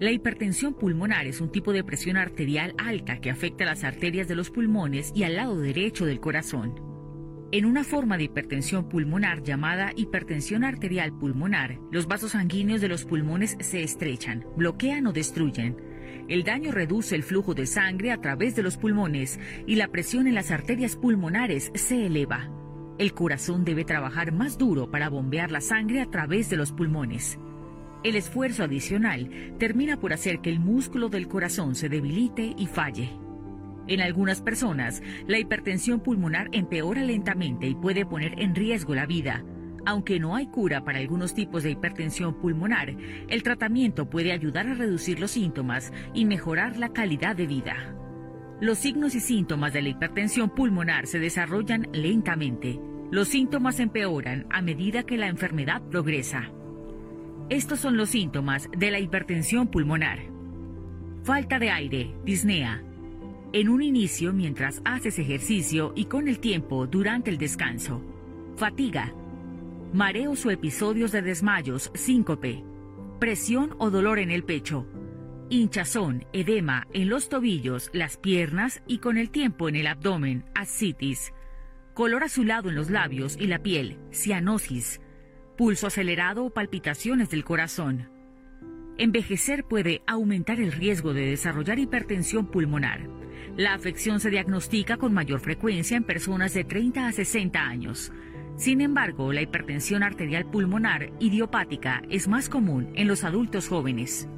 la hipertensión pulmonar es un tipo de presión arterial alta que afecta las arterias de los pulmones y al lado derecho del corazón. En una forma de hipertensión pulmonar llamada hipertensión arterial pulmonar, los vasos sanguíneos de los pulmones se estrechan, bloquean o destruyen. El daño reduce el flujo de sangre a través de los pulmones y la presión en las arterias pulmonares se eleva. El corazón debe trabajar más duro para bombear la sangre a través de los pulmones. El esfuerzo adicional termina por hacer que el músculo del corazón se debilite y falle. En algunas personas, la hipertensión pulmonar empeora lentamente y puede poner en riesgo la vida. Aunque no hay cura para algunos tipos de hipertensión pulmonar, el tratamiento puede ayudar a reducir los síntomas y mejorar la calidad de vida. Los signos y síntomas de la hipertensión pulmonar se desarrollan lentamente. Los síntomas empeoran a medida que la enfermedad progresa. Estos son los síntomas de la hipertensión pulmonar. Falta de aire, disnea. En un inicio mientras haces ejercicio y con el tiempo durante el descanso. Fatiga. Mareos o episodios de desmayos, síncope. Presión o dolor en el pecho. Hinchazón, edema en los tobillos, las piernas y con el tiempo en el abdomen, ascitis. Color azulado en los labios y la piel, cianosis pulso acelerado o palpitaciones del corazón. Envejecer puede aumentar el riesgo de desarrollar hipertensión pulmonar. La afección se diagnostica con mayor frecuencia en personas de 30 a 60 años. Sin embargo, la hipertensión arterial pulmonar idiopática es más común en los adultos jóvenes.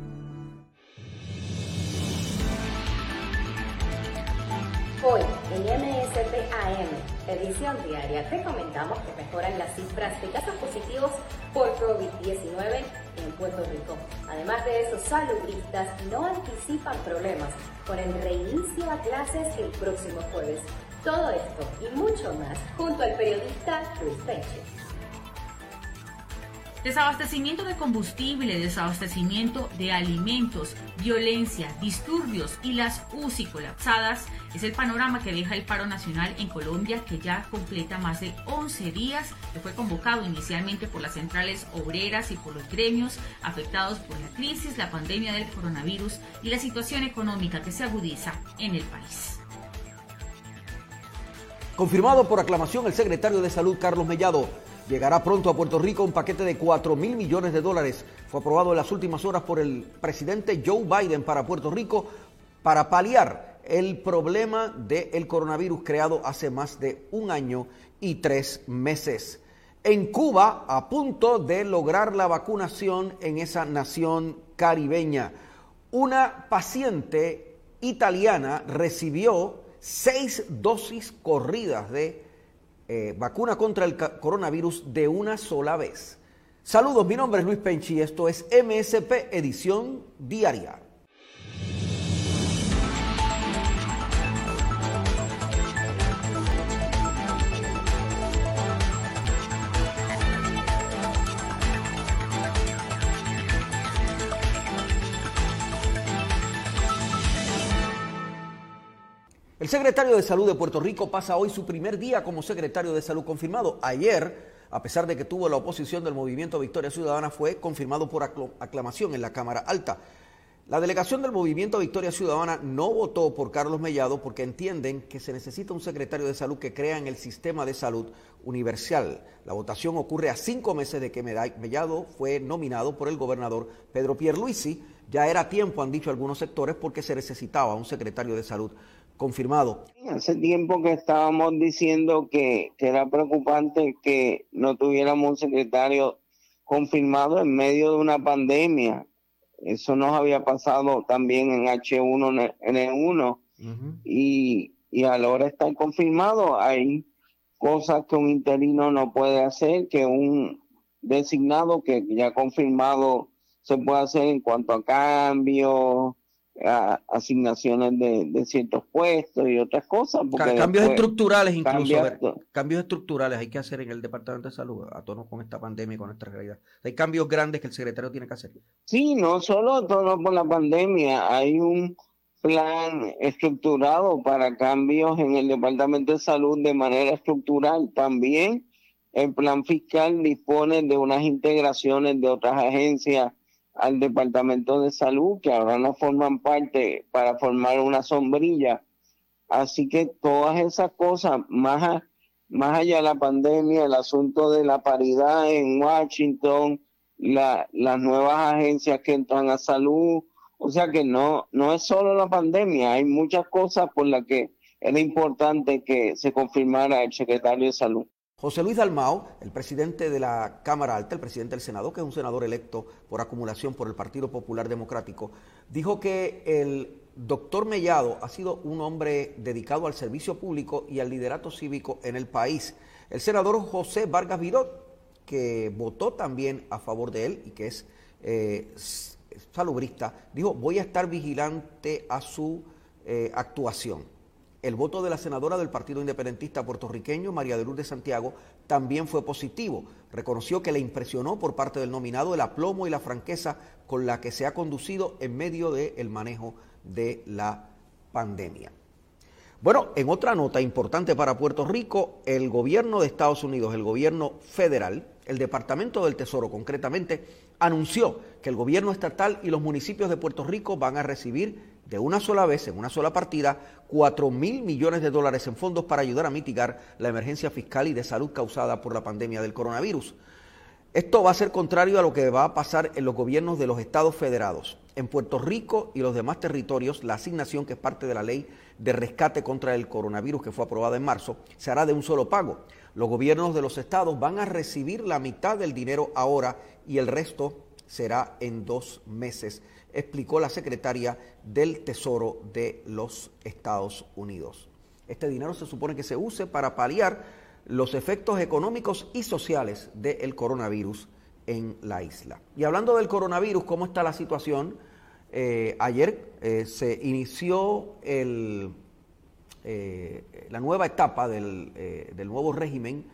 Hoy en MSPAM, edición diaria, te comentamos que mejoran las cifras de casos positivos por COVID-19 en Puerto Rico. Además de eso, saludistas no anticipan problemas con el reinicio a clases el próximo jueves. Todo esto y mucho más junto al periodista Luis Peche. Desabastecimiento de combustible, desabastecimiento de alimentos, violencia, disturbios y las UCI colapsadas es el panorama que deja el paro nacional en Colombia que ya completa más de 11 días, que fue convocado inicialmente por las centrales obreras y por los gremios afectados por la crisis, la pandemia del coronavirus y la situación económica que se agudiza en el país. Confirmado por aclamación el secretario de Salud Carlos Mellado Llegará pronto a Puerto Rico un paquete de 4 mil millones de dólares. Fue aprobado en las últimas horas por el presidente Joe Biden para Puerto Rico para paliar el problema del coronavirus creado hace más de un año y tres meses. En Cuba, a punto de lograr la vacunación en esa nación caribeña, una paciente italiana recibió seis dosis corridas de eh, vacuna contra el coronavirus de una sola vez. Saludos, mi nombre es Luis Penchi, esto es MSP Edición Diaria. El secretario de Salud de Puerto Rico pasa hoy su primer día como secretario de Salud confirmado. Ayer, a pesar de que tuvo la oposición del movimiento Victoria Ciudadana, fue confirmado por aclamación en la Cámara Alta. La delegación del movimiento Victoria Ciudadana no votó por Carlos Mellado porque entienden que se necesita un secretario de salud que crea en el sistema de salud universal. La votación ocurre a cinco meses de que Mellado fue nominado por el gobernador Pedro Pierluisi. Ya era tiempo, han dicho algunos sectores, porque se necesitaba un secretario de salud confirmado. Hace tiempo que estábamos diciendo que, era preocupante que no tuviéramos un secretario confirmado en medio de una pandemia. Eso nos había pasado también en H1N1 y, y a la hora de estar confirmado hay cosas que un interino no puede hacer, que un designado que ya confirmado se puede hacer en cuanto a cambios, asignaciones de, ciertos puestos y otras cosas. cambios estructurales incluso. cambios estructurales hay que hacer en el Departamento de Salud a tono con esta pandemia y con esta realidad. Hay cambios grandes que el secretario tiene que hacer. Sí, no solo a tono con la pandemia, hay un plan estructurado para cambios en el Departamento de Salud de manera estructural. También el plan fiscal dispone de unas integraciones de otras agencias al Departamento de Salud, que ahora no forman parte para formar una sombrilla. Así que todas esas cosas, más, más allá de la pandemia, el asunto de la paridad en Washington, la, las nuevas agencias que entran a salud, o sea que no, no es solo la pandemia, hay muchas cosas por las que era importante que se confirmara el secretario de salud. José Luis Dalmao, el presidente de la Cámara Alta, el presidente del Senado, que es un senador electo por acumulación por el Partido Popular Democrático, dijo que el doctor Mellado ha sido un hombre dedicado al servicio público y al liderato cívico en el país. El senador José Vargas Virot, que votó también a favor de él y que es eh, salubrista, dijo, voy a estar vigilante a su eh, actuación. El voto de la senadora del Partido Independentista puertorriqueño, María de Lourdes Santiago, también fue positivo. Reconoció que le impresionó por parte del nominado el aplomo y la franqueza con la que se ha conducido en medio del manejo de la pandemia. Bueno, en otra nota importante para Puerto Rico, el gobierno de Estados Unidos, el gobierno federal, el Departamento del Tesoro concretamente, anunció que el gobierno estatal y los municipios de Puerto Rico van a recibir de una sola vez, en una sola partida, 4 mil millones de dólares en fondos para ayudar a mitigar la emergencia fiscal y de salud causada por la pandemia del coronavirus. Esto va a ser contrario a lo que va a pasar en los gobiernos de los estados federados. En Puerto Rico y los demás territorios, la asignación, que es parte de la ley de rescate contra el coronavirus que fue aprobada en marzo, se hará de un solo pago. Los gobiernos de los estados van a recibir la mitad del dinero ahora y el resto será en dos meses explicó la secretaria del Tesoro de los Estados Unidos. Este dinero se supone que se use para paliar los efectos económicos y sociales del coronavirus en la isla. Y hablando del coronavirus, ¿cómo está la situación? Eh, ayer eh, se inició eh, la nueva etapa del nuevo régimen,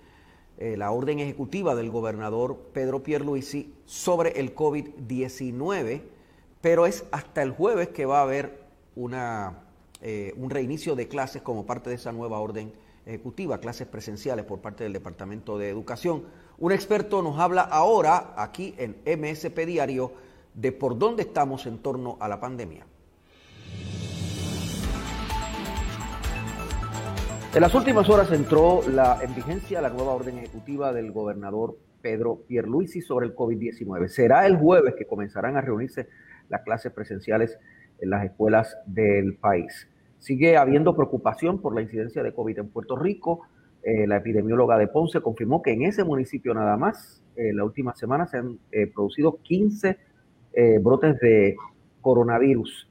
la orden ejecutiva del gobernador Pedro Pierluisi sobre el COVID-19 pero es hasta el jueves que va a haber eh, un reinicio de clases como parte de esa nueva orden ejecutiva, clases presenciales por parte del Departamento de Educación. Un experto nos habla ahora aquí en MSP Diario de por dónde estamos en torno a la pandemia. En las últimas horas entró la, en vigencia la nueva orden ejecutiva del gobernador Pedro Pierluisi sobre el COVID-19. Será el jueves que comenzarán a reunirse las clases presenciales en las escuelas del país. Sigue habiendo preocupación por la incidencia de COVID en Puerto Rico. Eh, la epidemióloga de Ponce confirmó que en ese municipio nada más, en eh, la última semana se han eh, producido 15 brotes de coronavirus.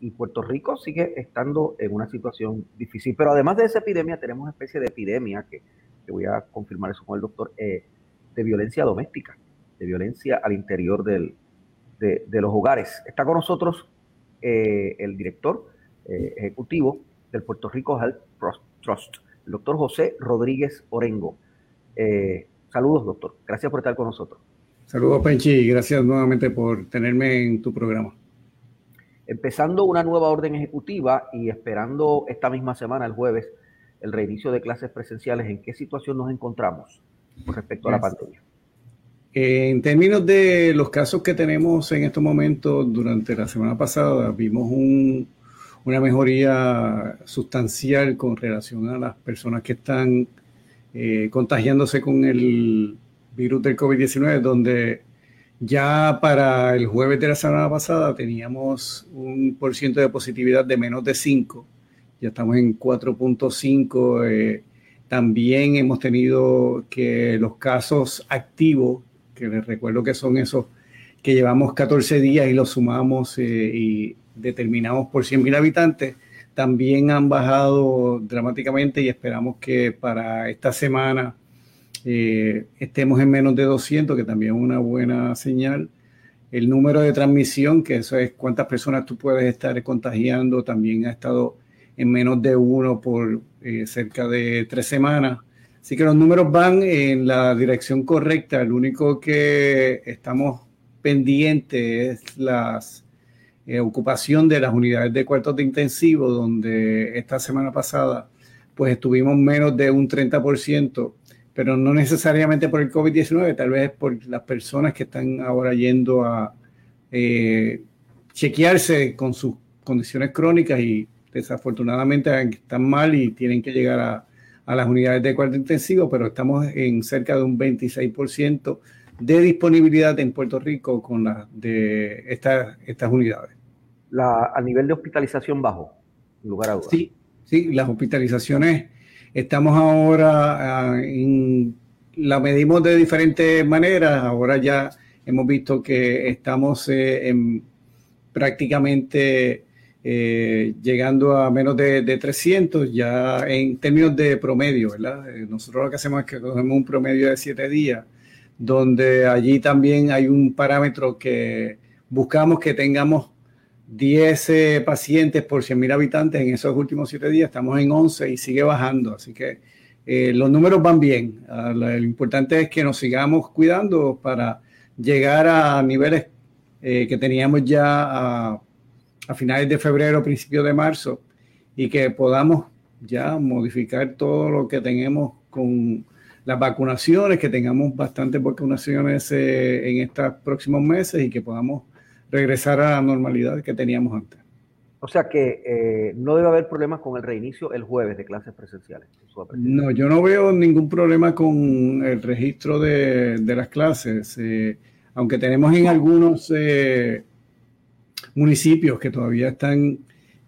y Puerto Rico sigue estando en una situación difícil. Pero además de esa epidemia, tenemos una especie de epidemia, que, que voy a confirmar eso con el doctor, de violencia doméstica, de violencia al interior del, de, los hogares. Está con nosotros eh, el director eh, ejecutivo del Puerto Rico Health Trust, el doctor José Rodríguez Orengo. Eh, saludos, doctor. Gracias por estar con nosotros. Saludos, Penchi, y gracias nuevamente por tenerme en tu programa. Empezando una nueva orden ejecutiva y esperando esta misma semana, el jueves, el reinicio de clases presenciales, ¿en qué situación nos encontramos con respecto a la pandemia? En términos de los casos que tenemos en estos momentos, durante la semana pasada vimos una mejoría sustancial con relación a las personas que están eh, contagiándose con el virus del COVID-19, donde ya para el jueves de la semana pasada teníamos un por ciento de positividad de menos de 5, ya estamos en 4.5. Eh, también hemos tenido que los casos activos que les recuerdo que son esos que llevamos 14 días y los sumamos eh, y determinamos por 100.000 habitantes, también han bajado dramáticamente y esperamos que para esta semana eh, estemos en menos de 200, que también es una buena señal. el número de transmisión, que eso es cuántas personas tú puedes estar contagiando, también ha estado en menos de uno por eh, cerca de tres semanas. Así que los números van en la dirección correcta. El único que estamos pendientes es la eh, ocupación de las unidades de cuartos de intensivo, donde esta semana pasada pues estuvimos menos de un 30% pero no necesariamente por el COVID-19, tal vez por las personas que están ahora yendo a eh, chequearse con sus condiciones crónicas y desafortunadamente están mal y tienen que llegar a, las unidades de cuarto intensivo, pero estamos en cerca de un 26% de disponibilidad en Puerto Rico con las de estas, estas unidades. La, a nivel de hospitalización bajo, lugar a dudas. Sí, sí, las hospitalizaciones Estamos ahora ah, en, la medimos de diferentes maneras. Ahora ya hemos visto que estamos eh, en prácticamente eh, llegando a menos de, 300 ya en términos de promedio, ¿verdad? Eh, nosotros lo que hacemos es que cogemos un promedio de 7 días, donde allí también hay un parámetro que buscamos que tengamos 10 eh, pacientes por 100.000 habitantes en esos últimos 7 días, estamos en 11 y sigue bajando, así que los números van bien. Ah, lo importante es que nos sigamos cuidando para llegar a niveles que teníamos ya a, a, finales de febrero, principios de marzo, y que podamos ya modificar todo lo que tenemos con las vacunaciones, que tengamos bastantes vacunaciones en estos próximos meses y que podamos regresar a la normalidad que teníamos antes. O sea que eh, no debe haber problemas con el reinicio el jueves de clases presenciales. No, yo no veo ningún problema con el registro de, las clases, eh, aunque tenemos en algunos eh, municipios que todavía están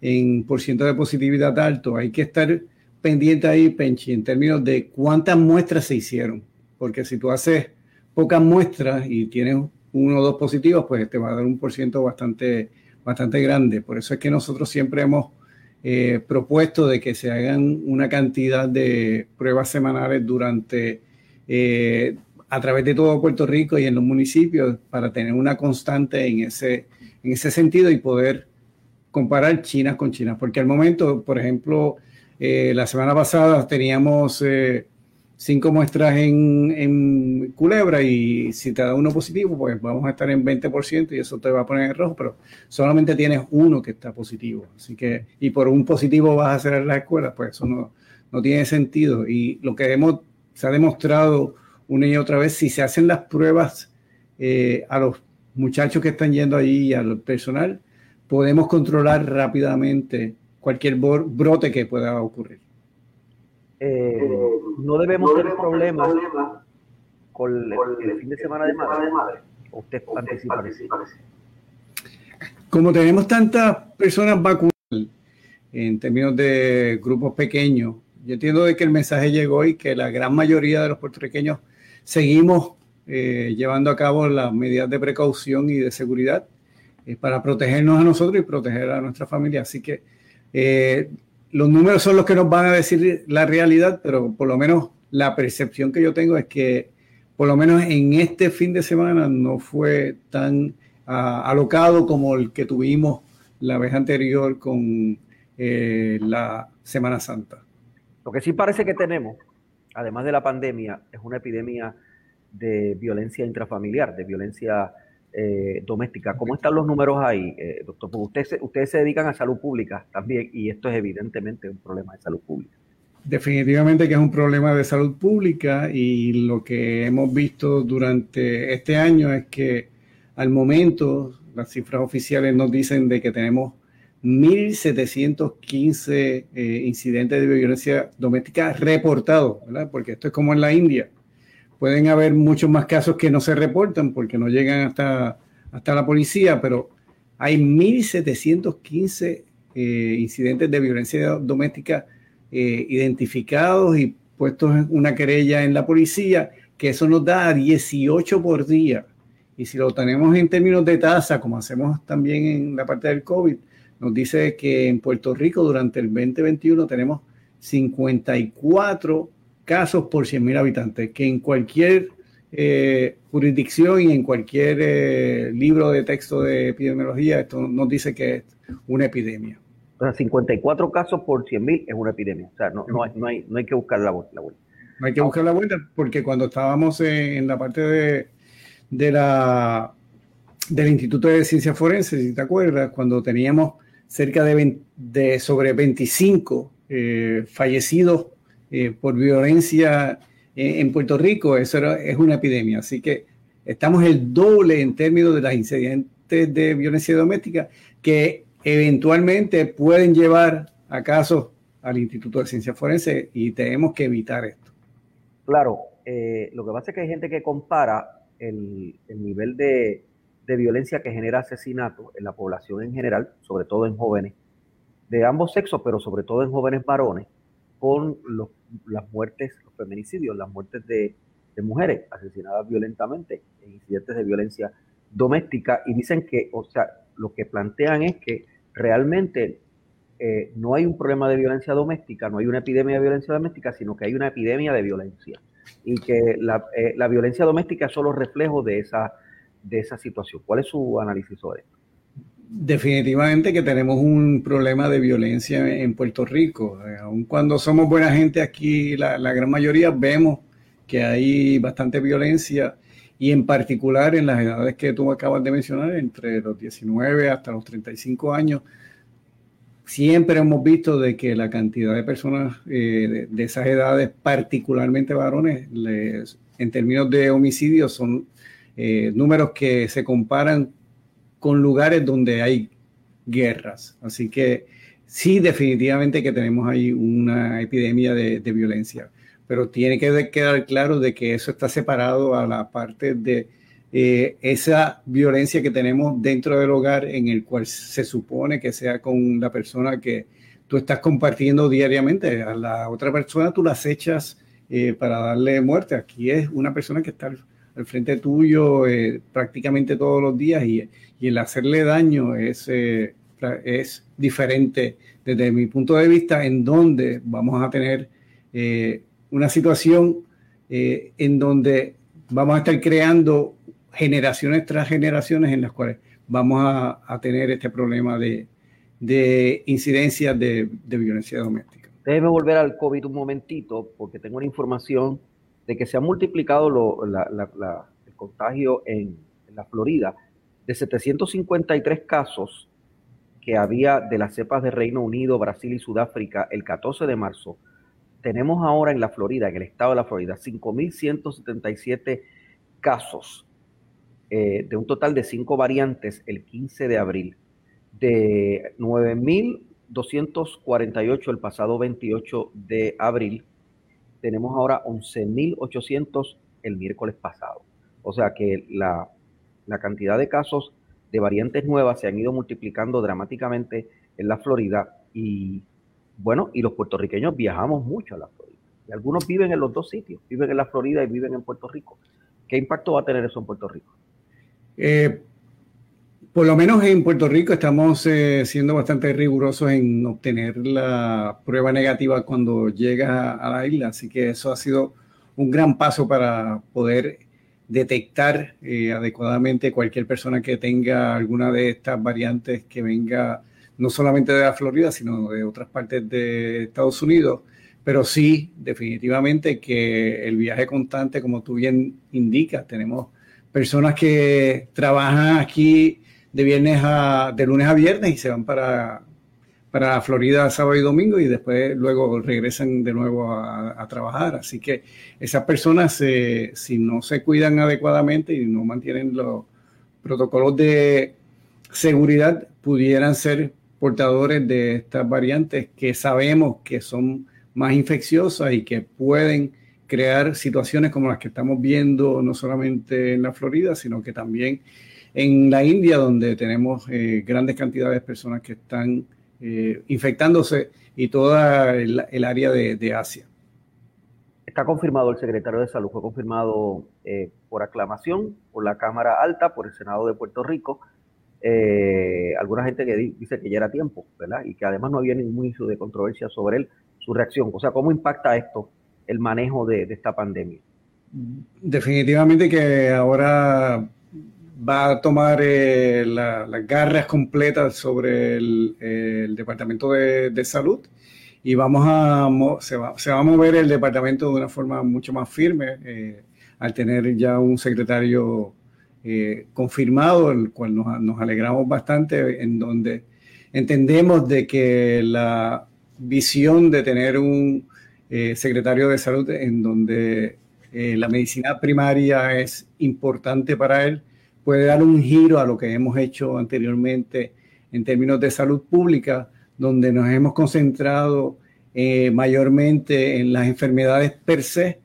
en por ciento de positividad alto, hay que estar pendiente ahí, Penchi, en términos de cuántas muestras se hicieron, porque si tú haces pocas muestras y tienes uno o dos positivos, pues te va a dar un por ciento bastante, bastante grande. Por eso es que nosotros siempre hemos eh, propuesto de que se hagan una cantidad de pruebas semanales durante, eh, a través de todo Puerto Rico y en los municipios para tener una constante en ese, en ese sentido y poder comparar China con China. Porque al momento, por ejemplo, eh, la semana pasada teníamos cinco muestras en, Culebra y si te da uno positivo, pues vamos a estar en 20% y eso te va a poner en rojo, pero solamente tienes uno que está positivo. Así que, y por un positivo vas a hacer las escuelas, pues eso no, no tiene sentido. Y lo que hemos, se ha demostrado una y otra vez, si se hacen las pruebas eh, a los muchachos que están yendo allí y al personal, podemos controlar rápidamente cualquier brote que pueda ocurrir. Eh, no debemos tener problemas con el, fin de semana de madre. ¿Usted anticipa Como tenemos tantas personas vacunadas en términos de grupos pequeños, yo entiendo de que el mensaje llegó y que la gran mayoría de los puertorriqueños seguimos eh, llevando a cabo las medidas de precaución y de seguridad eh, para protegernos a nosotros y proteger a nuestra familia. Así que los números son los que nos van a decir la realidad, pero por lo menos la percepción que yo tengo es que por lo menos en este fin de semana no fue tan ah, alocado como el que tuvimos la vez anterior con eh, la Semana Santa. Lo que sí parece que tenemos, además de la pandemia, es una epidemia de violencia intrafamiliar, de violencia eh, doméstica. ¿Cómo están los números ahí, eh, doctor? Porque ustedes, ustedes se dedican a salud pública también y esto es evidentemente un problema de salud pública. Definitivamente que es un problema de salud pública y lo que hemos visto durante este año es que al momento las cifras oficiales nos dicen de que tenemos 1.715 eh, incidentes de violencia doméstica reportados, ¿verdad? Porque esto es como en la India Pueden haber muchos más casos que no se reportan porque no llegan hasta, hasta la policía, pero hay 1.715 eh, incidentes de violencia doméstica eh, identificados y puestos en una querella en la policía, que eso nos da 18 por día. Y si lo tenemos en términos de tasa, como hacemos también en la parte del COVID, nos dice que en Puerto Rico durante el 2021 tenemos 54 casos por 100.000 habitantes, que en cualquier eh, jurisdicción y en cualquier eh, libro de texto de epidemiología, esto nos dice que es una epidemia. O sea, 54 casos por 100.000 es una epidemia. O sea, no, no, hay, no, hay, no hay que buscar la, vuelta. No hay que buscar la vuelta porque cuando estábamos en, la parte de, de la, del Instituto de Ciencias Forenses, si te acuerdas, cuando teníamos cerca de, de sobre 25 eh, fallecidos eh, por violencia en Puerto Rico, eso es una epidemia. Así que estamos el doble en términos de las incidentes de violencia doméstica que eventualmente pueden llevar a casos al Instituto de Ciencias Forenses y tenemos que evitar esto. Claro, eh, lo que pasa es que hay gente que compara el, nivel de, violencia que genera asesinato en la población en general, sobre todo en jóvenes, de ambos sexos, pero sobre todo en jóvenes varones, con las muertes, los feminicidios, las muertes de, mujeres asesinadas violentamente en incidentes de violencia doméstica y dicen que, o sea, lo que plantean es que realmente eh, no hay un problema de violencia doméstica, no hay una epidemia de violencia doméstica, sino que hay una epidemia de violencia y que la, eh, violencia doméstica es solo reflejo de esa, de esa situación. ¿Cuál es su análisis sobre esto? Definitivamente que tenemos un problema de violencia en Puerto Rico. Aun cuando somos buena gente aquí, la, gran mayoría vemos que hay bastante violencia y en particular en las edades que tú acabas de mencionar, entre los 19 hasta los 35 años, siempre hemos visto de que la cantidad de personas eh, de, esas edades, particularmente varones, en términos de homicidios, son eh, números que se comparan con lugares donde hay guerras. Así que sí, definitivamente que tenemos ahí una epidemia de, violencia, pero tiene que quedar claro de que eso está separado a la parte de eh, esa violencia que tenemos dentro del hogar en el cual se supone que sea con la persona que tú estás compartiendo diariamente. A la otra persona tú la echas eh, para darle muerte. Aquí es una persona que está al frente tuyo eh, prácticamente todos los días y, el hacerle daño es, eh, es diferente desde mi punto de vista en donde vamos a tener eh, una situación en donde vamos a estar creando generaciones tras generaciones en las cuales vamos a, tener este problema de, de incidencias de, de violencia doméstica. Déjeme volver al COVID un momentito porque tengo una información de que se ha multiplicado el contagio en, la Florida de 753 casos que había de las cepas de Reino Unido, Brasil y Sudáfrica el 14 de marzo, tenemos ahora en la Florida, en el estado de la Florida, 5.177 casos eh, de un total de 5 variantes el 15 de abril, de 9.248 el pasado 28 de abril tenemos ahora 11.800 el miércoles pasado. O sea que la, cantidad de casos de variantes nuevas se han ido multiplicando dramáticamente en la Florida y bueno, y los puertorriqueños viajamos mucho a la Florida. Y algunos viven en los dos sitios, viven en la Florida y viven en Puerto Rico. ¿Qué impacto va a tener eso en Puerto Rico? Eh, por lo menos en Puerto Rico estamos eh, siendo bastante rigurosos en obtener la prueba negativa cuando llega a la isla, así que eso ha sido un gran paso para poder detectar eh, adecuadamente cualquier persona que tenga alguna de estas variantes que venga no solamente de la Florida, sino de otras partes de Estados Unidos. Pero sí, definitivamente que el viaje constante, como tú bien indicas, tenemos personas que trabajan aquí de viernes a, de lunes a viernes y se van para, para Florida sábado y domingo y después luego regresan de nuevo a, trabajar. Así que esas personas, si no se cuidan adecuadamente y no mantienen los protocolos de seguridad, pudieran ser portadores de estas variantes que sabemos que son más infecciosas y que pueden crear situaciones como las que estamos viendo no solamente en la Florida, sino que también en la India, donde tenemos eh, grandes cantidades de personas que están eh, infectándose y toda el, área de, Asia. Está confirmado el secretario de Salud, fue confirmado eh, por aclamación por la Cámara Alta, por el Senado de Puerto Rico. alguna gente que dice que ya era tiempo, ¿verdad? Y que además no había ningún inicio de controversia sobre él, su reacción. O sea, ¿cómo impacta esto el manejo de esta pandemia? definitivamente que ahora va a tomar eh, las garras completas sobre el, Departamento de, Salud y vamos a se va, a mover el departamento de una forma mucho más firme eh, al tener ya un secretario eh, confirmado, el cual nos, nos, alegramos bastante, en donde entendemos de que la visión de tener un secretario de salud en donde la medicina primaria es importante para él, puede dar un giro a lo que hemos hecho anteriormente en términos de salud pública, donde nos hemos concentrado eh, mayormente en las enfermedades per se,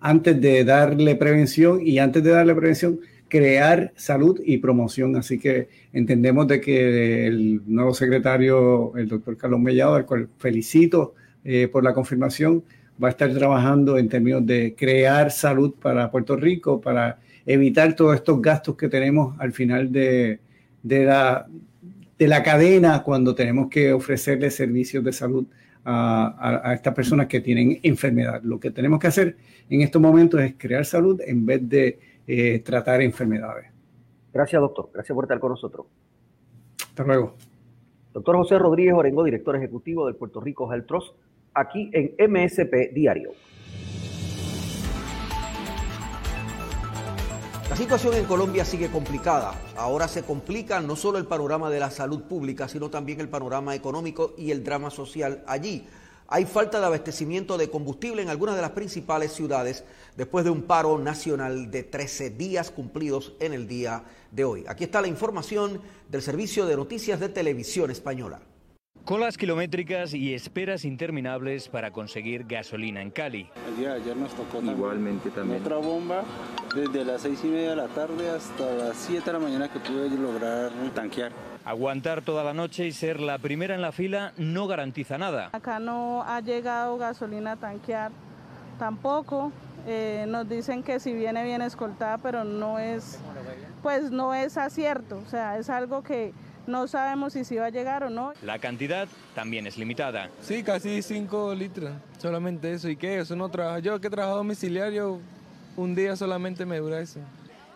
antes de darle prevención y antes de darle prevención, crear salud y promoción. Así que entendemos de que el nuevo secretario, el doctor Carlos Mellado, al cual felicito eh, por la confirmación, va a estar trabajando en términos de crear salud para Puerto Rico, para evitar todos estos gastos que tenemos al final de, la, de la cadena cuando tenemos que ofrecerle servicios de salud a, estas personas que tienen enfermedad. Lo que tenemos que hacer en estos momentos es crear salud en vez de eh, tratar enfermedades. Gracias, doctor. Gracias por estar con nosotros. Hasta luego. Doctor José Rodríguez Orengo, director ejecutivo del Puerto Rico Health Trust, aquí en MSP Diario. La situación en Colombia sigue complicada. Ahora se complica no solo el panorama de la salud pública, sino también el panorama económico y el drama social allí. Hay falta de abastecimiento de combustible en algunas de las principales ciudades después de un paro nacional de 13 días cumplidos en el día de hoy. Aquí está la información del Servicio de Noticias de Televisión Española. Colas kilométricas y esperas interminables para conseguir gasolina en Cali. El día de ayer nos tocó igualmente también. Otra bomba desde las seis y media de la tarde hasta las 7 de la mañana que pude lograr tanquear. Aguantar toda la noche y ser la primera en la fila no garantiza nada. Acá no ha llegado gasolina a tanquear tampoco. Eh, nos dicen que si viene bien escoltada, pero no es, pues no es acierto. O sea, es algo que no sabemos si se va a llegar o no. La cantidad también es limitada. Sí, casi 5 litros, solamente eso. ¿Y qué? Eso no trabaja. Yo que he trabajado domiciliario, un día solamente me dura eso.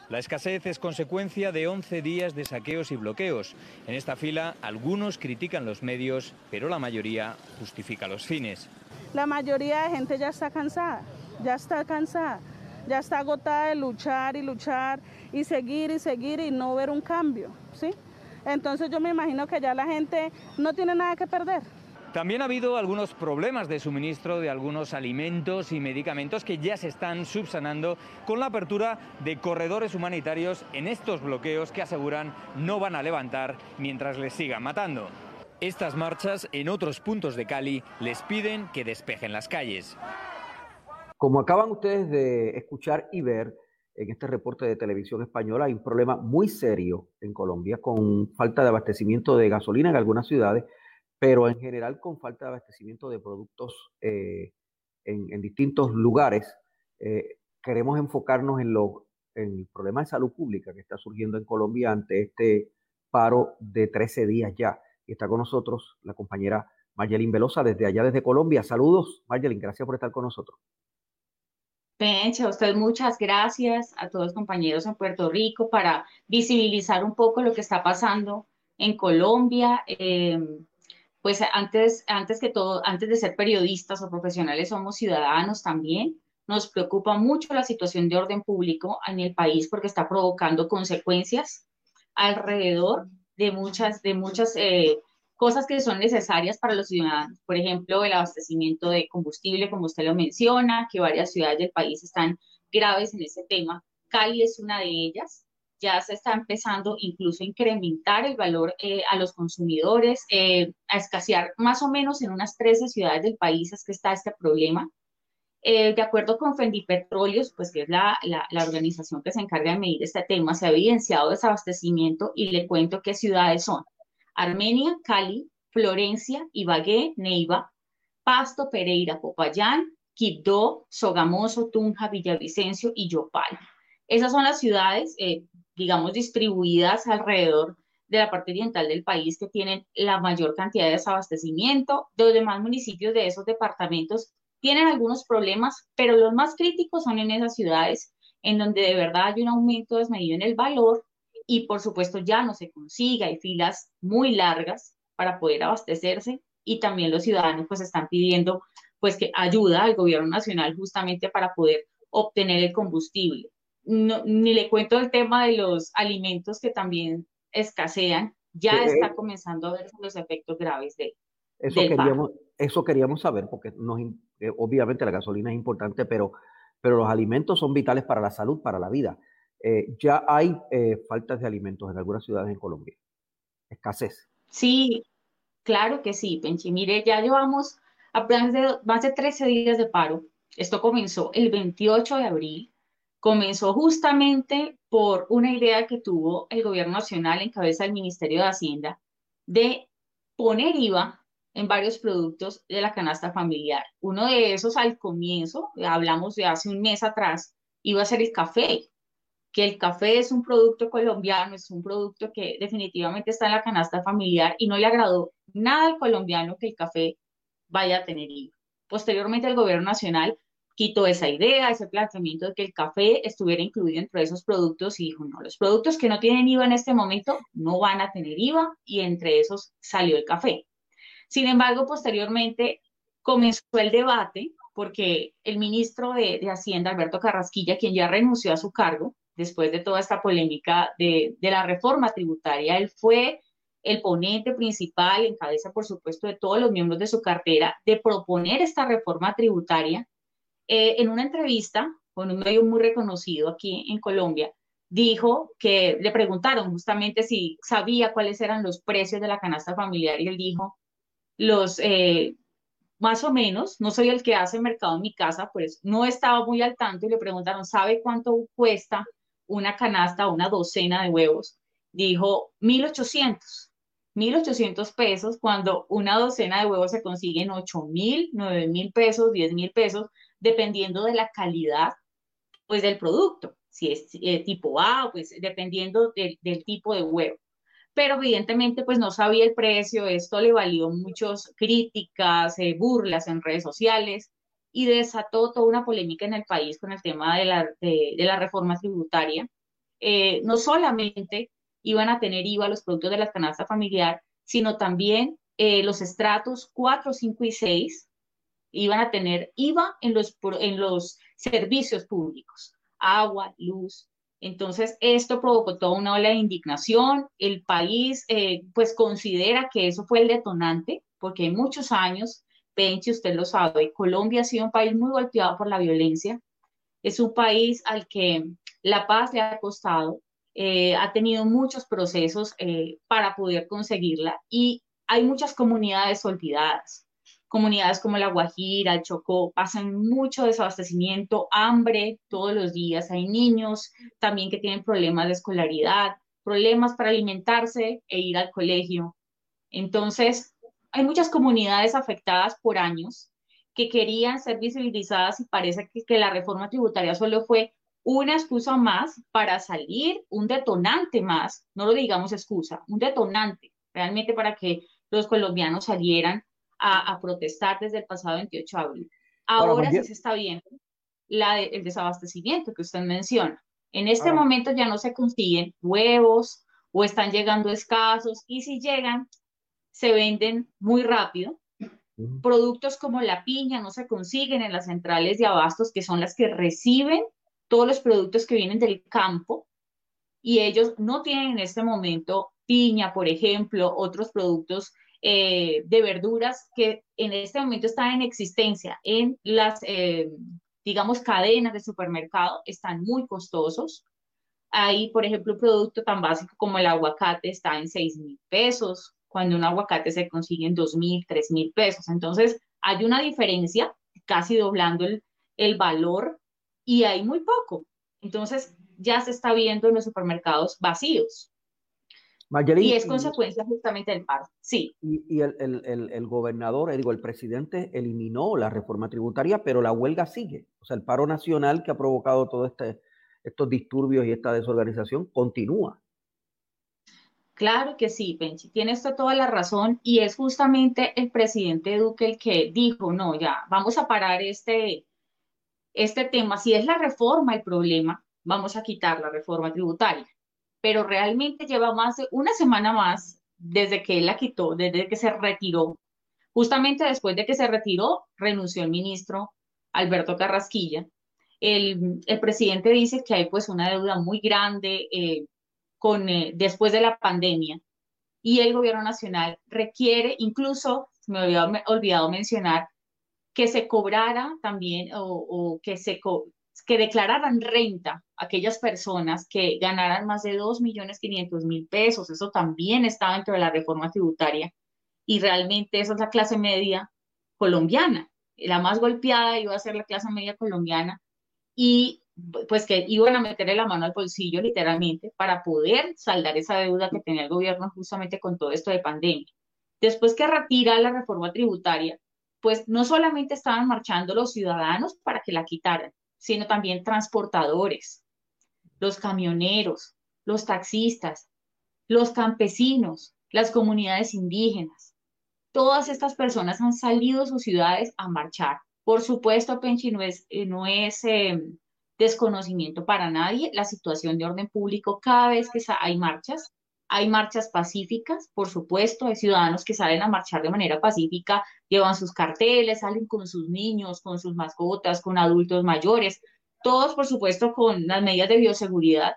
La escasez es consecuencia de 11 días de saqueos y bloqueos. En esta fila algunos critican los medios, pero la mayoría justifica los fines. La mayoría de gente ya está cansada, ya está cansada, ya está agotada de luchar y luchar y seguir y seguir y no ver un cambio, ¿sí? Entonces yo me imagino que ya la gente no tiene nada que perder. También ha habido algunos problemas de suministro de algunos alimentos y medicamentos que ya se están subsanando con la apertura de corredores humanitarios en estos bloqueos que aseguran no van a levantar mientras les sigan matando. Estas marchas en otros puntos de Cali les piden que despejen las calles. Como acaban ustedes de escuchar y ver, en este reporte de televisión española, hay un problema muy serio en Colombia con falta de abastecimiento de gasolina en algunas ciudades, pero en general con falta de abastecimiento de productos eh, en, distintos lugares. Eh, queremos enfocarnos en, lo, en el problema de salud pública que está surgiendo en Colombia ante este paro de 13 días ya. Y está con nosotros la compañera Mayelin Velosa desde allá, desde Colombia. Saludos, Mayelin, gracias por estar con nosotros. Pencha, a usted muchas gracias, a todos los compañeros en Puerto Rico, para visibilizar un poco lo que está pasando en Colombia. Em, pues antes, antes que todo, antes de ser periodistas o profesionales, somos ciudadanos también. Nos preocupa mucho la situación de orden público en el país porque está provocando consecuencias alrededor de muchas, de muchas eh, cosas que son necesarias para los ciudadanos. Por ejemplo, el abastecimiento de combustible, como usted lo menciona, que varias ciudades del país están graves en ese tema. Cali es una de ellas. Ya se está empezando incluso a incrementar el valor eh, a los consumidores, eh, a escasear más o menos en unas 13 ciudades del país es que está este problema. Eh, de acuerdo con Fendi Petróleos, pues que es la, la, la, organización que se encarga de medir este tema, se ha evidenciado desabastecimiento y le cuento qué ciudades son. Armenia, Cali, Florencia, Ibagué, Neiva, Pasto, Pereira, Popayán, Quibdó, Sogamoso, Tunja, Villavicencio y Yopal. Esas son las ciudades, eh, digamos, distribuidas alrededor de la parte oriental del país que tienen la mayor cantidad de desabastecimiento. Los demás municipios de esos departamentos tienen algunos problemas, pero los más críticos son en esas ciudades en donde de verdad hay un aumento desmedido en el valor y por supuesto ya no se consigue, hay filas muy largas para poder abastecerse y también los ciudadanos pues están pidiendo pues que ayuda al gobierno nacional justamente para poder obtener el combustible. ni le cuento el tema de los alimentos que también escasean, ya está comenzando a verse los efectos graves de eso queríamos, eso queríamos saber, porque nos, eh, obviamente la gasolina es importante, pero, pero los alimentos son vitales para la salud, para la vida. Eh, ya hay eh, faltas de alimentos en algunas ciudades en Colombia. Escasez. Sí, claro que sí, Penchi. Mire, ya llevamos más de 13 días de paro. Esto comenzó el 28 de abril. Comenzó justamente por una idea que tuvo el gobierno nacional en cabeza del Ministerio de Hacienda de poner IVA en varios productos de la canasta familiar. Uno de esos al comienzo, hablamos de hace un mes atrás, iba a ser el café, que el café es un producto colombiano, es un producto que definitivamente está en la canasta familiar y no le agradó nada al colombiano que el café vaya a tener IVA. Posteriormente el gobierno nacional quitó esa idea, ese planteamiento de que el café estuviera incluido entre esos productos y dijo, no, los productos que no tienen IVA en este momento no van a tener IVA y entre esos salió el café. Sin embargo, posteriormente comenzó el debate porque el ministro de, Hacienda, Alberto Carrasquilla, quien ya renunció a su cargo después de toda esta polémica de, la reforma tributaria, él fue el ponente principal, en cabeza, por supuesto, de todos los miembros de su cartera, de proponer esta reforma tributaria. Eh, en una entrevista con un medio muy reconocido aquí en Colombia, dijo que le preguntaron justamente si sabía cuáles eran los precios de la canasta familiar y él dijo, los, eh, más o menos, no soy el que hace mercado en mi casa, pues no estaba muy al tanto y le preguntaron, ¿sabe cuánto cuesta una canasta una docena de huevos? Dijo, 1800. 1.800 pesos cuando una docena de huevos se consigue en 8.000, 9.000 pesos, 10.000 pesos, dependiendo de la calidad pues del producto. Si es eh, tipo A, pues dependiendo del tipo de huevo pero evidentemente pues no sabía el precio, esto le valió muchas críticas, eh, burlas en redes sociales y desató toda una polémica en el país con el tema de la, de, la reforma tributaria. Eh, no solamente iban a tener IVA los productos de la canasta familiar, sino también eh, los estratos 4, 5 y 6 iban a tener IVA en los, en los servicios públicos, agua, luz, entonces, esto provocó toda una ola de indignación. El país, eh, pues, considera que eso fue el detonante, porque hay muchos años, Penchi, usted lo sabe, Colombia ha sido un país muy golpeado por la violencia. Es un país al que la paz le ha costado, eh, ha tenido muchos procesos eh, para poder conseguirla y hay muchas comunidades olvidadas comunidades como La Guajira, el Chocó, pasan mucho desabastecimiento, hambre todos los días. Hay niños también que tienen problemas de escolaridad, problemas para alimentarse e ir al colegio. Entonces, hay muchas comunidades afectadas por años que querían ser visibilizadas y parece que, que la reforma tributaria solo fue una excusa más para salir, un detonante más, no lo digamos excusa, un detonante realmente para que los colombianos salieran a, protestar desde el pasado 28 de abril. Ahora sí se está viendo la el desabastecimiento que usted menciona. En este momento ya no se consiguen huevos o están llegando escasos y si llegan, se venden muy rápido. Productos como la piña no se consiguen en las centrales de abastos, que son las que reciben todos los productos que vienen del campo y ellos no tienen en este momento piña, por ejemplo, otros productos eh, de verduras que en este momento están en existencia en las, eh, digamos, cadenas de supermercado, están muy costosos. Hay, por ejemplo, un producto tan básico como el aguacate está en 6 mil pesos, cuando un aguacate se consigue en 2 mil, 3 mil pesos. Entonces, hay una diferencia, casi doblando el, el valor, y hay muy poco. Entonces, ya se está viendo en los supermercados vacíos y es consecuencia justamente del paro, sí. Y, el, el, el, gobernador, eh, digo, el presidente eliminó la reforma tributaria, pero la huelga sigue. O sea, el paro nacional que ha provocado todos este, estos disturbios y esta desorganización continúa. Claro que sí, Penchi, tienes toda la razón y es justamente el presidente Duque el que dijo, no, ya, vamos a parar este, este tema. Si es la reforma el problema, vamos a quitar la reforma tributaria. Pero realmente lleva más de una semana más desde que él la quitó, desde que se retiró. Justamente después de que se retiró, renunció el ministro Alberto Carrasquilla. El, el presidente dice que hay pues una deuda muy grande. Eh, con, eh, después de la pandemia. Y el gobierno nacional requiere, incluso, me había olvidado mencionar, que se cobrara también o, que se que declararan renta aquellas personas que ganaran más de 2.500.000 pesos. Eso también está dentro de la reforma tributaria. Y realmente esa es la clase media colombiana. La más golpeada iba a ser la clase media colombiana. Y pues que iban a meterle la mano al bolsillo literalmente para poder saldar esa deuda que tenía el gobierno justamente con todo esto de pandemia. Después que retira la reforma tributaria, pues no solamente estaban marchando los ciudadanos para que la quitaran, sino también transportadores, los camioneros, los taxistas, los campesinos, las comunidades indígenas. Todas estas personas han salido de sus ciudades a marchar. Por supuesto, Penchi no es, eh, no es em, desconocimiento para nadie la situación de orden público cada vez que hay marchas. Hay marchas pacíficas, por supuesto, hay ciudadanos que salen a marchar de manera pacífica, llevan sus carteles, salen con sus niños, con sus mascotas, con adultos mayores, todos, por supuesto, con las medidas de bioseguridad.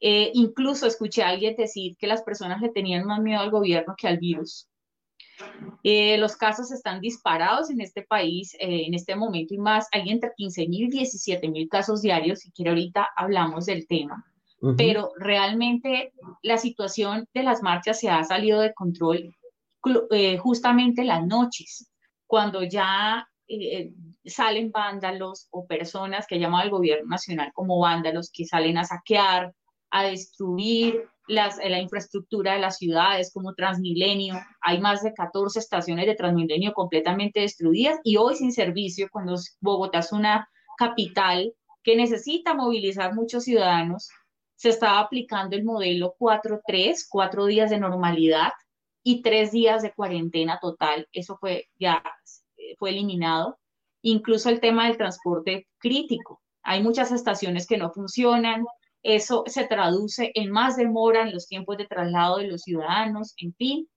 Eh, incluso escuché a alguien decir que las personas le tenían más miedo al gobierno que al virus. Eh, los casos están disparados en este país eh, en este momento y más. Hay entre 15 mil y 17 mil casos diarios. Si quiere, ahorita hablamos del tema. Pero realmente la situación de las marchas se ha salido de control eh, justamente las noches, cuando ya salen vándalos o personas que llaman al gobierno nacional como vándalos que salen a saquear, a destruir la infraestructura de las ciudades como Transmilenio. Hay más de 14 estaciones de Transmilenio completamente destruidas y hoy sin servicio, cuando Bogotá es una capital que necesita movilizar muchos ciudadanos, se estaba aplicando el modelo 4-3, cuatro días de normalidad y tres días de cuarentena total. Eso fue ya fue eliminado. Incluso el tema del transporte crítico. Hay muchas estaciones que no funcionan, eso se traduce en más demora en los tiempos de traslado de los ciudadanos, en fin.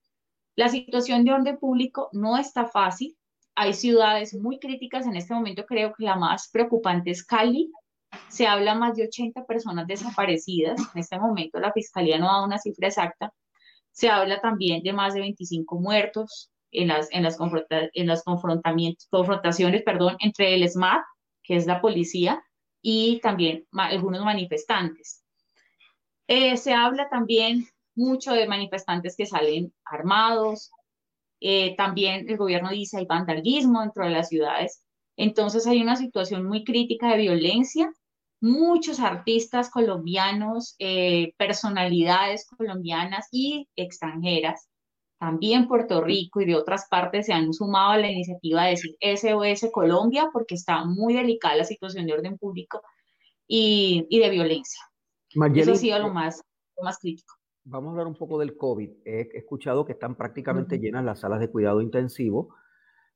La situación de orden público no está fácil. Hay ciudades muy críticas en este momento. Creo que la más preocupante es Cali. Se habla más de 80 personas desaparecidas. En este momento la fiscalía no da una cifra exacta. Se habla también de más de 25 muertos en las, en las, en las confrontaciones perdón, entre el SMAT, que es la policía, y también algunos manifestantes. Eh, se habla también mucho de manifestantes que salen armados. Eh, también el gobierno dice hay vandalismo dentro de las ciudades. Entonces hay una situación muy crítica de violencia. Muchos artistas colombianos, eh, personalidades colombianas y extranjeras también Puerto Rico y de otras partes se han sumado a la iniciativa de decir SOS Colombia porque está muy delicada la situación de orden público y, de violencia. Eso ha sido lo más, más crítico. Vamos a hablar un poco del COVID. He escuchado que están prácticamente llenas las salas de cuidado intensivo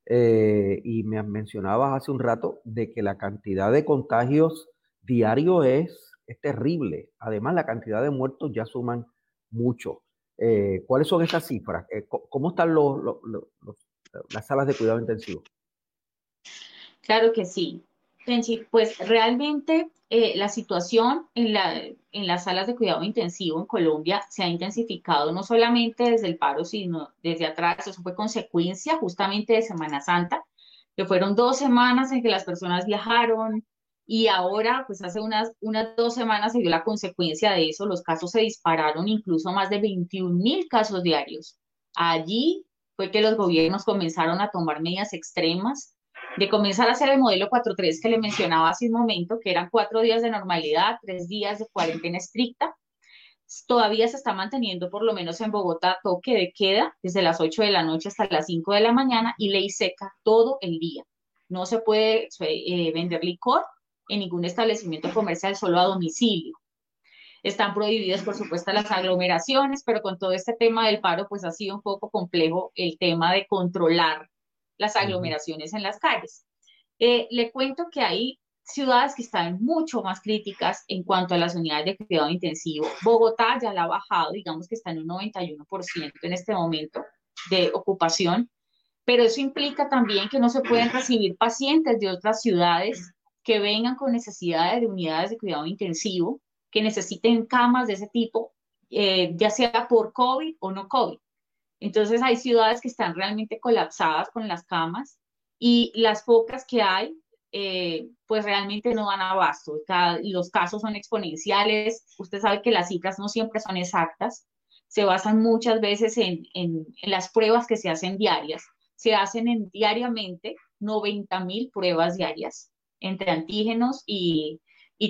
eh, y me mencionabas hace un rato de que la cantidad de contagios diarios es, es terrible. Además, la cantidad de muertos ya suman mucho. Eh, ¿Cuáles son esas cifras? Eh, ¿Cómo están las salas de cuidado intensivo? Claro que sí. Pues realmente eh, la situación en, en las salas de cuidado intensivo en Colombia se ha intensificado no solamente desde el paro, sino desde atrás. Eso fue consecuencia justamente de Semana Santa, que fueron dos semanas en que las personas viajaron, y ahora, pues hace unas, unas dos semanas se dio la consecuencia de eso, los casos se dispararon incluso más de 21 mil casos diarios. Allí fue que los gobiernos comenzaron a tomar medidas extremas, de comenzar a hacer el modelo 4.3 que le mencionaba hace un momento, que eran cuatro días de normalidad, tres días de cuarentena estricta. Todavía se está manteniendo, por lo menos en Bogotá, toque de queda desde las 8 de la noche hasta las 5 de la mañana y ley seca todo el día. No se puede eh, vender licor en ningún establecimiento comercial, solo a domicilio. Están prohibidas, por supuesto, las aglomeraciones, pero con todo este tema del paro, pues ha sido un poco complejo el tema de controlar las aglomeraciones en las calles. Eh, le cuento que hay ciudades que están mucho más críticas en cuanto a las unidades de cuidado intensivo. Bogotá ya la ha bajado, digamos que está en un 91% en este momento de ocupación, pero eso implica también que no se pueden recibir pacientes de otras ciudades que vengan con necesidades de unidades de cuidado intensivo, que necesiten camas de ese tipo, eh, ya sea por COVID o no COVID. Entonces hay ciudades que están realmente colapsadas con las camas y las pocas que hay eh, pues realmente no dan abasto. los casos son exponenciales. Usted sabe que las cifras no siempre son exactas. Se basan muchas veces en, las pruebas que se hacen diarias. Se hacen en, diariamente 90 mil pruebas diarias entre antígenos y,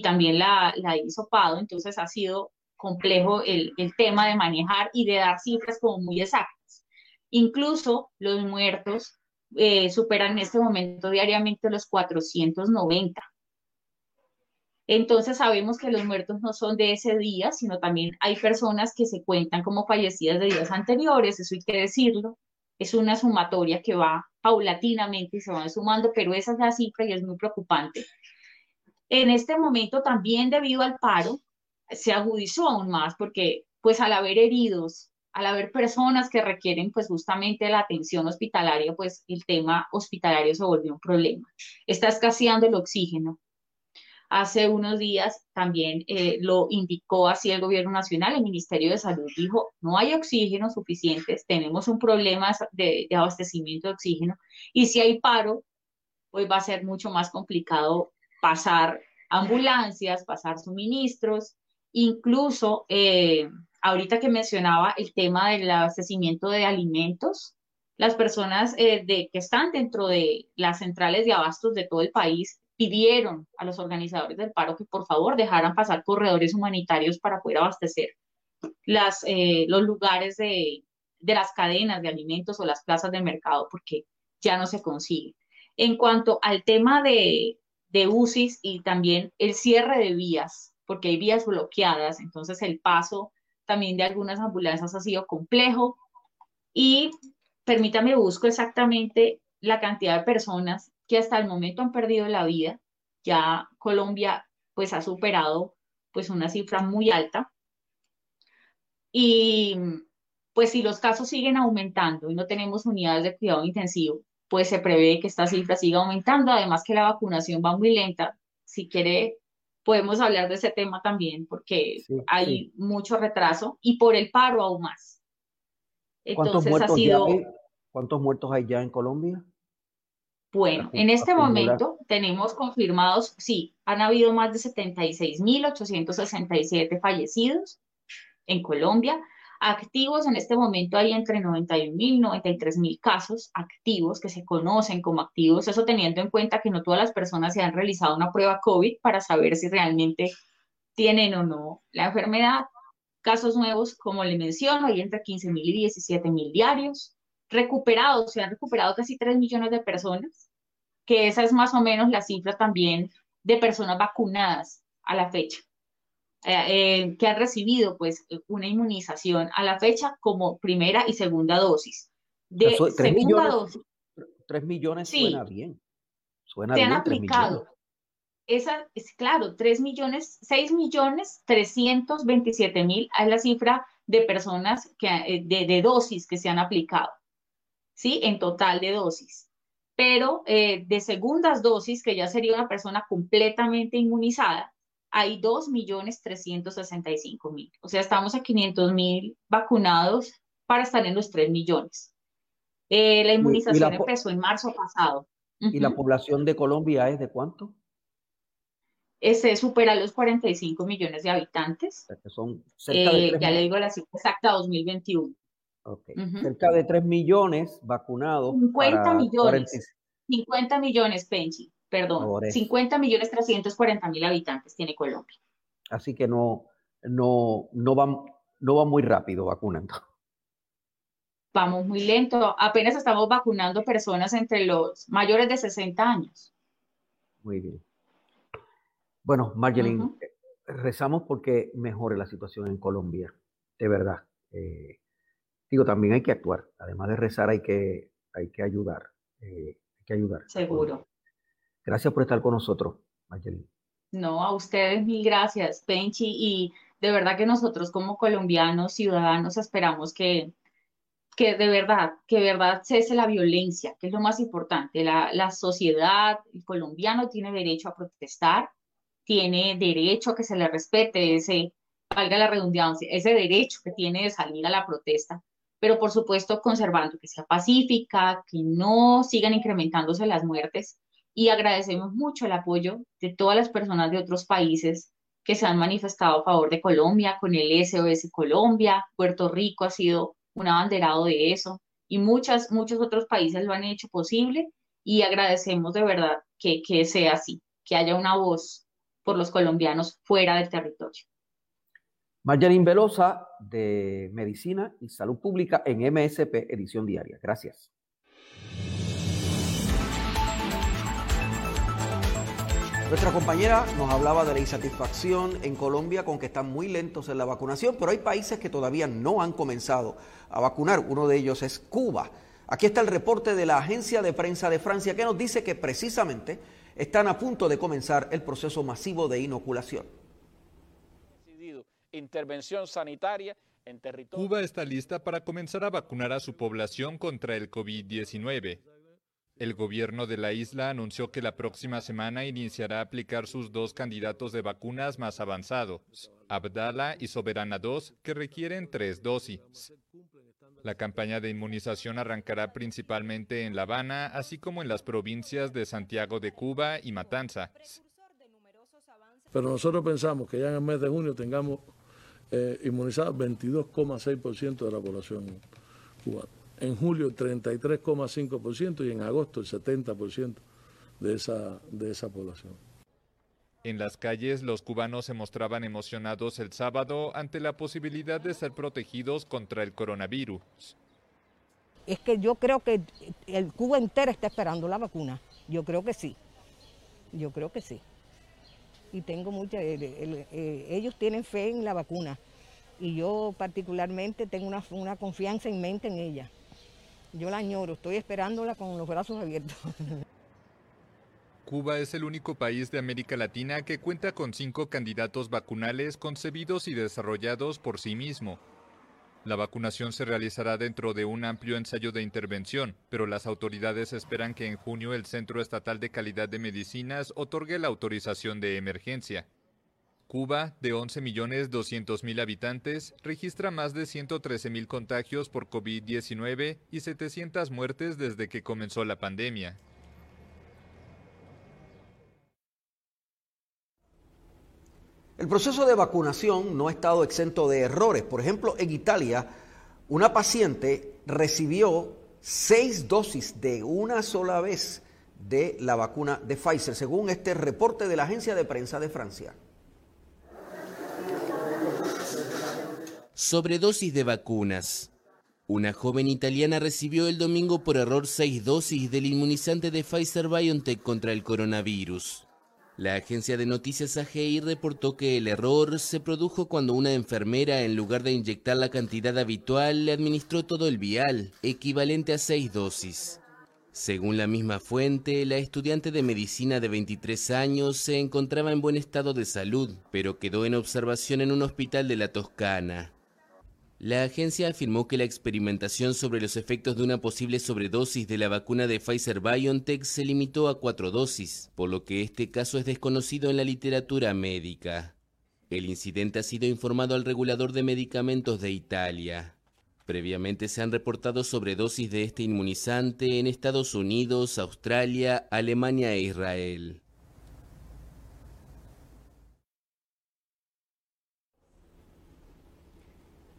también la, la hisopado. Entonces ha sido complejo el, el tema de manejar y de dar cifras como muy exactas. Incluso los muertos eh, superan en este momento diariamente los 490. Entonces sabemos que los muertos no son de ese día, sino también hay personas que se cuentan como fallecidas de días anteriores, eso hay que decirlo. Es una sumatoria que va paulatinamente se van sumando, pero esa es la cifra y es muy preocupante. En este momento también debido al paro se agudizó aún más porque pues al haber heridos, al haber personas que requieren pues justamente la atención hospitalaria, pues el tema hospitalario se volvió un problema. Está escaseando el oxígeno. Hace unos días también eh, lo indicó así el gobierno nacional, el Ministerio de Salud dijo, no hay oxígeno suficientes, tenemos un problema de, abastecimiento de oxígeno y si hay paro, pues va a ser mucho más complicado pasar ambulancias, pasar suministros, incluso... Eh, ahorita que mencionaba el tema del abastecimiento de alimentos, las personas eh, de, que están dentro de las centrales de abastos de todo el país pidieron a los organizadores del paro que por favor dejaran pasar corredores humanitarios para poder abastecer las, eh, los lugares de, de las cadenas de alimentos o las plazas de mercado, porque ya no se consigue. En cuanto al tema de, de UCIs y también el cierre de vías, porque hay vías bloqueadas, entonces el paso también de algunas ambulancias ha sido complejo. Y permítame, busco exactamente la cantidad de personas que hasta el momento han perdido la vida. Ya Colombia pues ha superado pues una cifra muy alta. Y pues si los casos siguen aumentando y no tenemos unidades de cuidado intensivo, pues se prevé que esta cifra siga aumentando, además que la vacunación va muy lenta. Si quiere podemos hablar de ese tema también, porque hay mucho retraso y por el paro aún más. ¿Cuántos muertos, ha sido... ¿Cuántos muertos hay ya en Colombia? Bueno, en este momento tenemos confirmados, sí, han habido más de 76.867 fallecidos en Colombia. Activos en este momento hay entre 91.000 y 93.000 casos activos que se conocen como activos, eso teniendo en cuenta que no todas las personas se han realizado una prueba COVID para saber si realmente tienen o no la enfermedad. Casos nuevos, como le menciono, hay entre 15.000 y 17.000 diarios. Recuperados, se han recuperado casi 3 millones de personas, que esa es más o menos la cifra también de personas vacunadas a la fecha. Eh, eh, que han recibido pues una inmunización a la fecha como primera y segunda dosis. De segunda millones, dosis. 3 millones suena bien. Suena se bien, han aplicado. Esa es claro, 3 millones, 6 millones 327 mil es la cifra de personas que, eh, de, de, dosis que se han aplicado, ¿sí? En total de dosis. Pero de segundas dosis, que ya sería una persona completamente inmunizada, hay 2.365.000. O sea, estamos a 500.000 vacunados para estar en los 3 millones. Eh, la inmunización empezó en marzo pasado. ¿Y la población de Colombia es de cuánto? Este supera los 45 millones de habitantes. son eh, ya le digo la cifra exacta, 2021. Okay. Cerca de 3 millones vacunados. 50 millones. 50 millones, Penchi perdón, 50 millones 340 mil habitantes tiene Colombia. Así que no, no, no, va, no va muy rápido vacunando. Vamos muy lento. Apenas estamos vacunando personas entre los mayores de 60 años. Muy bien. Bueno, Marjeline, rezamos porque mejore la situación en Colombia, de verdad. Eh, digo, también hay que actuar. Además de rezar, hay que, hay que ayudar. Eh, hay que ayudar. Seguro. Gracias por estar con nosotros, Mayelin. No, a ustedes mil gracias, Penchi, y de verdad que nosotros como colombianos, ciudadanos, esperamos que, que de verdad, que de verdad cese la violencia, que es lo más importante. La, la sociedad, el colombiano tiene derecho a protestar, tiene derecho a que se le respete ese, valga la redundancia, ese derecho que tiene de salir a la protesta, pero por supuesto conservando que sea pacífica, que no sigan incrementándose las muertes y agradecemos mucho el apoyo de todas las personas de otros países que se han manifestado a favor de Colombia, con el SOS Colombia, Puerto Rico ha sido un abanderado de eso y muchas, muchos otros países lo han hecho posible y agradecemos de verdad que, que sea así, que haya una voz por los colombianos fuera del territorio. Marjarín Velosa de Medicina y Salud Pública en MSP Edición Diaria. Gracias. Nuestra compañera nos hablaba de la insatisfacción en Colombia con que están muy lentos en la vacunación, pero hay países que todavía no han comenzado a vacunar. Uno de ellos es Cuba. Aquí está el reporte de la agencia de prensa de Francia que nos dice que precisamente están a punto de comenzar el proceso masivo de inoculación. Intervención sanitaria en territorio. Cuba está lista para comenzar a vacunar a su población contra el COVID-19. El gobierno de la isla anunció que la próxima semana iniciará a aplicar sus dos candidatos de vacunas más avanzados, Abdala y Soberana 2, que requieren tres dosis. La campaña de inmunización arrancará principalmente en La Habana, así como en las provincias de Santiago de Cuba y Matanza. Pero nosotros pensamos que ya en el mes de junio tengamos eh, inmunizados 22,6% de la población cubana en julio 33,5% y en agosto el 70% de esa, de esa población. En las calles, los cubanos se mostraban emocionados el sábado ante la posibilidad de ser protegidos contra el coronavirus. Es que yo creo que el Cuba entero está esperando la vacuna. Yo creo que sí. Yo creo que sí. Y tengo mucha. Eh, ellos tienen fe en la vacuna. Y yo, particularmente, tengo una, una confianza inmensa en ella. Yo la añoro, estoy esperándola con los brazos abiertos. Cuba es el único país de América Latina que cuenta con cinco candidatos vacunales concebidos y desarrollados por sí mismo. La vacunación se realizará dentro de un amplio ensayo de intervención, pero las autoridades esperan que en junio el Centro Estatal de Calidad de Medicinas otorgue la autorización de emergencia. Cuba, de 11.200.000 habitantes, registra más de 113.000 contagios por COVID-19 y 700 muertes desde que comenzó la pandemia. El proceso de vacunación no ha estado exento de errores. Por ejemplo, en Italia, una paciente recibió seis dosis de una sola vez de la vacuna de Pfizer, según este reporte de la agencia de prensa de Francia. Sobredosis de vacunas. Una joven italiana recibió el domingo por error seis dosis del inmunizante de Pfizer BioNTech contra el coronavirus. La agencia de noticias AGI reportó que el error se produjo cuando una enfermera, en lugar de inyectar la cantidad habitual, le administró todo el vial, equivalente a seis dosis. Según la misma fuente, la estudiante de medicina de 23 años se encontraba en buen estado de salud, pero quedó en observación en un hospital de la Toscana. La agencia afirmó que la experimentación sobre los efectos de una posible sobredosis de la vacuna de Pfizer BioNTech se limitó a cuatro dosis, por lo que este caso es desconocido en la literatura médica. El incidente ha sido informado al regulador de medicamentos de Italia. Previamente se han reportado sobredosis de este inmunizante en Estados Unidos, Australia, Alemania e Israel.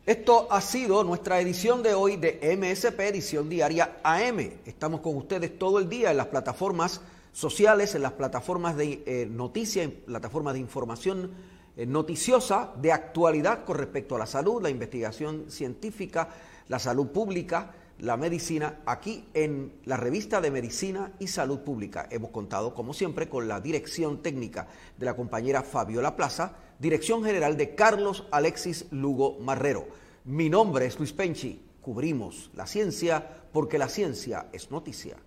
Esto ha sido nuestra edición de hoy de MSP Edición Diaria AM. Estamos con ustedes todo el día en las plataformas sociales, en las plataformas de eh, noticias, en plataformas de información eh, noticiosa, de actualidad con respecto a la salud, la investigación científica, la salud pública, la medicina, aquí en la revista de Medicina y Salud Pública. Hemos contado, como siempre, con la dirección técnica de la compañera Fabiola Plaza Dirección general de Carlos Alexis Lugo Marrero. Mi nombre es Luis Penchi. Cubrimos la ciencia porque la ciencia es noticia.